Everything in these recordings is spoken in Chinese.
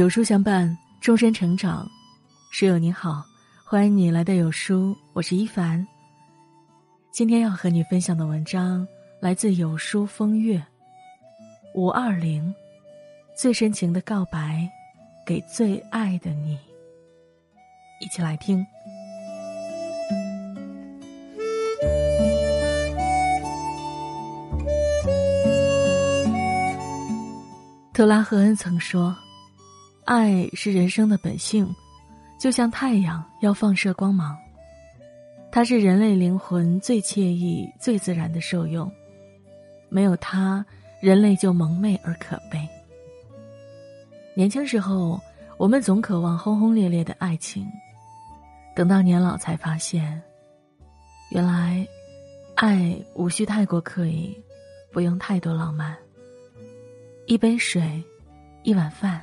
有书相伴，终身成长。室友你好，欢迎你来到有书，我是一凡。今天要和你分享的文章来自有书风月五二零，最深情的告白，给最爱的你。一起来听。特拉赫恩曾说：“爱是人生的本性，就像太阳要放射光芒。它是人类灵魂最惬意、最自然的受用。没有它，人类就蒙昧而可悲。年轻时候，我们总渴望轰轰烈烈的爱情，等到年老才发现，原来，爱无需太过刻意，不用太多浪漫。”一杯水，一碗饭，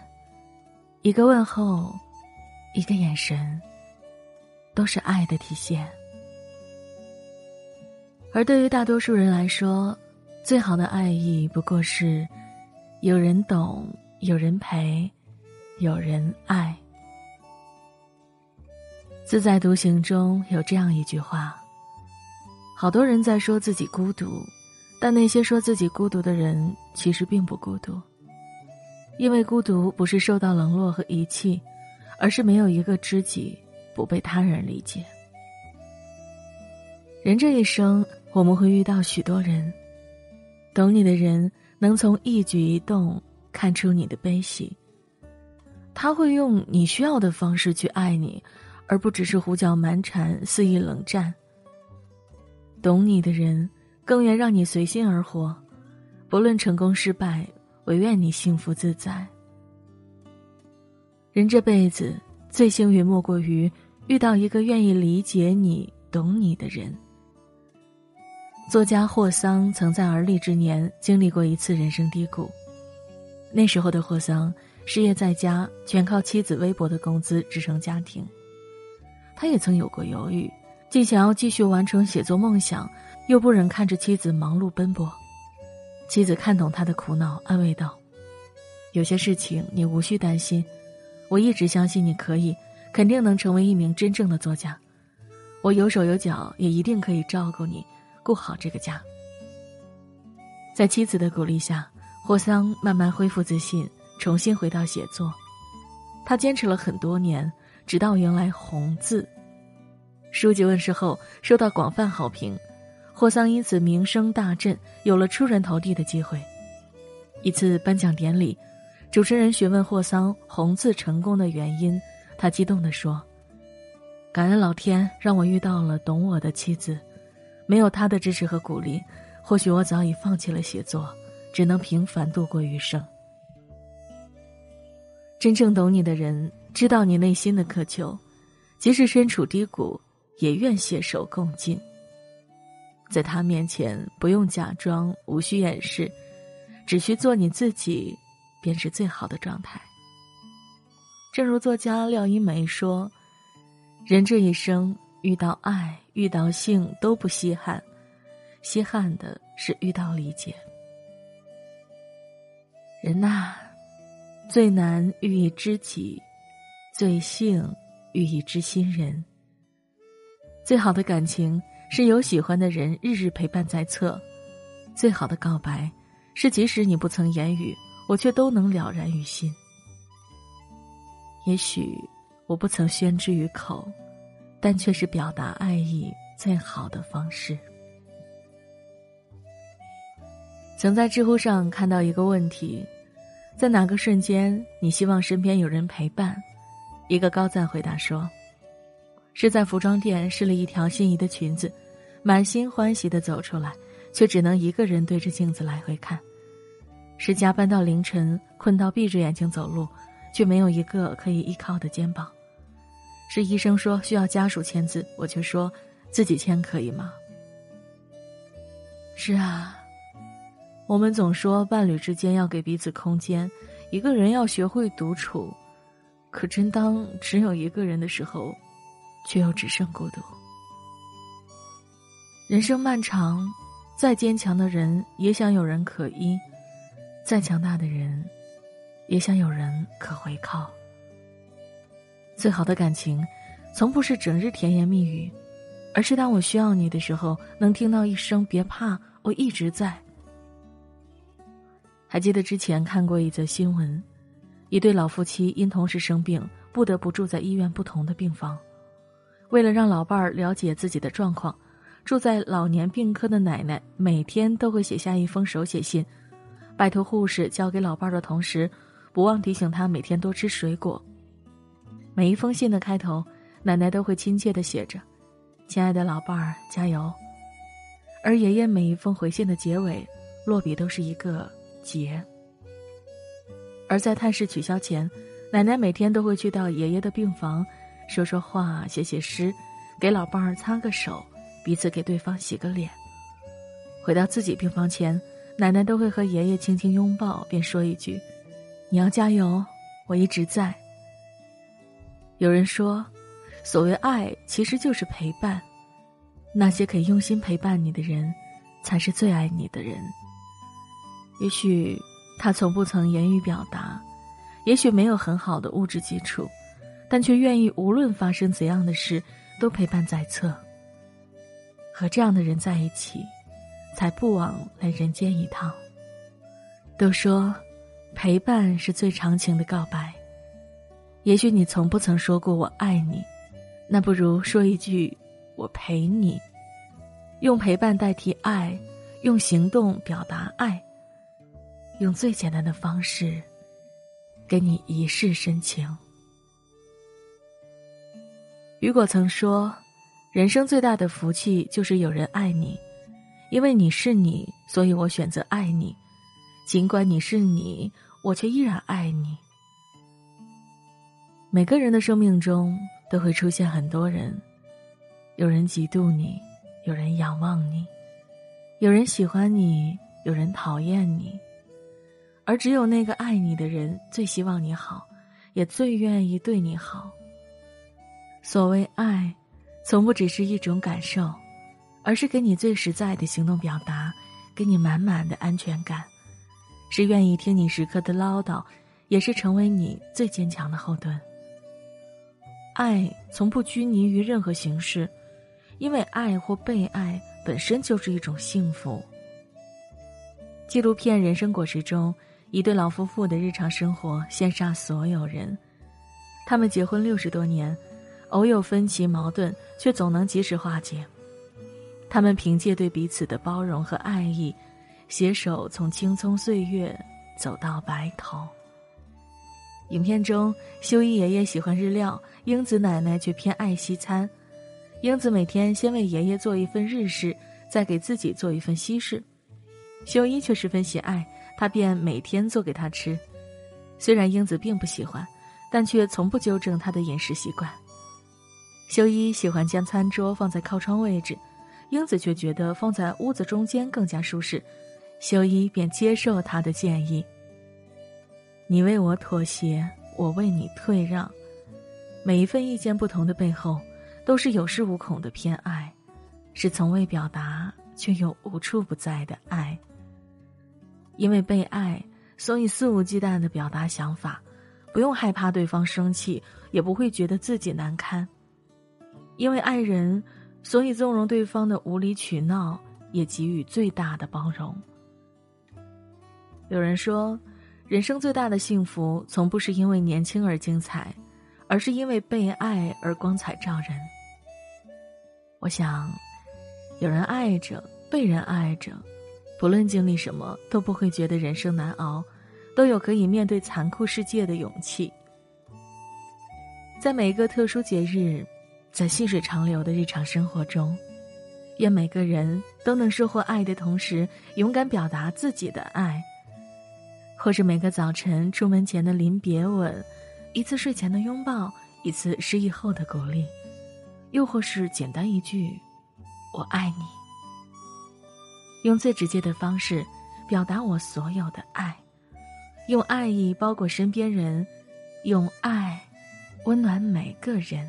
一个问候，一个眼神，都是爱的体现。而对于大多数人来说，最好的爱意不过是有人懂，有人陪，有人爱。自在独行中有这样一句话：好多人在说自己孤独。但那些说自己孤独的人，其实并不孤独。因为孤独不是受到冷落和遗弃，而是没有一个知己，不被他人理解。人这一生，我们会遇到许多人，懂你的人能从一举一动看出你的悲喜。他会用你需要的方式去爱你，而不只是胡搅蛮缠、肆意冷战。懂你的人。更愿让你随心而活，不论成功失败，唯愿你幸福自在。人这辈子最幸运，莫过于遇到一个愿意理解你、懂你的人。作家霍桑曾在而立之年经历过一次人生低谷，那时候的霍桑失业在家，全靠妻子微薄的工资支撑家庭。他也曾有过犹豫，既想要继续完成写作梦想。又不忍看着妻子忙碌奔波，妻子看懂他的苦恼，安慰道：“有些事情你无需担心，我一直相信你可以，肯定能成为一名真正的作家。我有手有脚，也一定可以照顾你，顾好这个家。”在妻子的鼓励下，霍桑慢慢恢复自信，重新回到写作。他坚持了很多年，直到迎来《红字》书籍问世后，受到广泛好评。霍桑因此名声大振，有了出人头地的机会。一次颁奖典礼，主持人询问霍桑红字成功的原因，他激动地说：“感恩老天让我遇到了懂我的妻子，没有她的支持和鼓励，或许我早已放弃了写作，只能平凡度过余生。”真正懂你的人，知道你内心的渴求，即使身处低谷，也愿携手共进。在他面前，不用假装，无需掩饰，只需做你自己，便是最好的状态。正如作家廖一梅说：“人这一生，遇到爱、遇到性都不稀罕，稀罕的是遇到理解。人呐，最难遇一知己，最幸遇一知心人。最好的感情。”是有喜欢的人日日陪伴在侧，最好的告白，是即使你不曾言语，我却都能了然于心。也许我不曾宣之于口，但却是表达爱意最好的方式。曾在知乎上看到一个问题：在哪个瞬间你希望身边有人陪伴？一个高赞回答说。是在服装店试了一条心仪的裙子，满心欢喜的走出来，却只能一个人对着镜子来回看。是加班到凌晨，困到闭着眼睛走路，却没有一个可以依靠的肩膀。是医生说需要家属签字，我却说自己签可以吗？是啊，我们总说伴侣之间要给彼此空间，一个人要学会独处，可真当只有一个人的时候。却又只剩孤独。人生漫长，再坚强的人也想有人可依；再强大的人，也想有人可回靠。最好的感情，从不是整日甜言蜜语，而是当我需要你的时候，能听到一声“别怕，我一直在”。还记得之前看过一则新闻，一对老夫妻因同时生病，不得不住在医院不同的病房。为了让老伴儿了解自己的状况，住在老年病科的奶奶每天都会写下一封手写信，拜托护士交给老伴儿的同时，不忘提醒他每天多吃水果。每一封信的开头，奶奶都会亲切的写着：“亲爱的老伴儿，加油。”而爷爷每一封回信的结尾，落笔都是一个“结”。而在探视取消前，奶奶每天都会去到爷爷的病房。说说话，写写诗，给老伴儿擦个手，彼此给对方洗个脸。回到自己病房前，奶奶都会和爷爷轻轻拥抱，便说一句：“你要加油，我一直在。”有人说，所谓爱，其实就是陪伴。那些可以用心陪伴你的人，才是最爱你的人。也许他从不曾言语表达，也许没有很好的物质基础。但却愿意无论发生怎样的事，都陪伴在侧。和这样的人在一起，才不枉来人间一趟。都说，陪伴是最长情的告白。也许你从不曾说过我爱你，那不如说一句我陪你。用陪伴代替爱，用行动表达爱。用最简单的方式，给你一世深情。雨果曾说：“人生最大的福气就是有人爱你，因为你是你，所以我选择爱你。尽管你是你，我却依然爱你。”每个人的生命中都会出现很多人，有人嫉妒你，有人仰望你，有人喜欢你，有人讨厌你，而只有那个爱你的人最希望你好，也最愿意对你好。所谓爱，从不只是一种感受，而是给你最实在的行动表达，给你满满的安全感，是愿意听你时刻的唠叨，也是成为你最坚强的后盾。爱从不拘泥于任何形式，因为爱或被爱本身就是一种幸福。纪录片《人生果实》中，一对老夫妇的日常生活羡煞所有人，他们结婚六十多年。偶有分歧矛盾，却总能及时化解。他们凭借对彼此的包容和爱意，携手从青葱岁月走到白头。影片中，修一爷爷喜欢日料，英子奶奶却偏爱西餐。英子每天先为爷爷做一份日式，再给自己做一份西式。修一却十分喜爱，他便每天做给他吃。虽然英子并不喜欢，但却从不纠正他的饮食习惯。修一喜欢将餐桌放在靠窗位置，英子却觉得放在屋子中间更加舒适，修一便接受他的建议。你为我妥协，我为你退让，每一份意见不同的背后，都是有恃无恐的偏爱，是从未表达却又无处不在的爱。因为被爱，所以肆无忌惮的表达想法，不用害怕对方生气，也不会觉得自己难堪。因为爱人，所以纵容对方的无理取闹，也给予最大的包容。有人说，人生最大的幸福，从不是因为年轻而精彩，而是因为被爱而光彩照人。我想，有人爱着，被人爱着，不论经历什么，都不会觉得人生难熬，都有可以面对残酷世界的勇气。在每一个特殊节日。在细水长流的日常生活中，愿每个人都能收获爱的同时，勇敢表达自己的爱。或是每个早晨出门前的临别吻，一次睡前的拥抱，一次失忆后的鼓励，又或是简单一句“我爱你”，用最直接的方式表达我所有的爱，用爱意包裹身边人，用爱温暖每个人。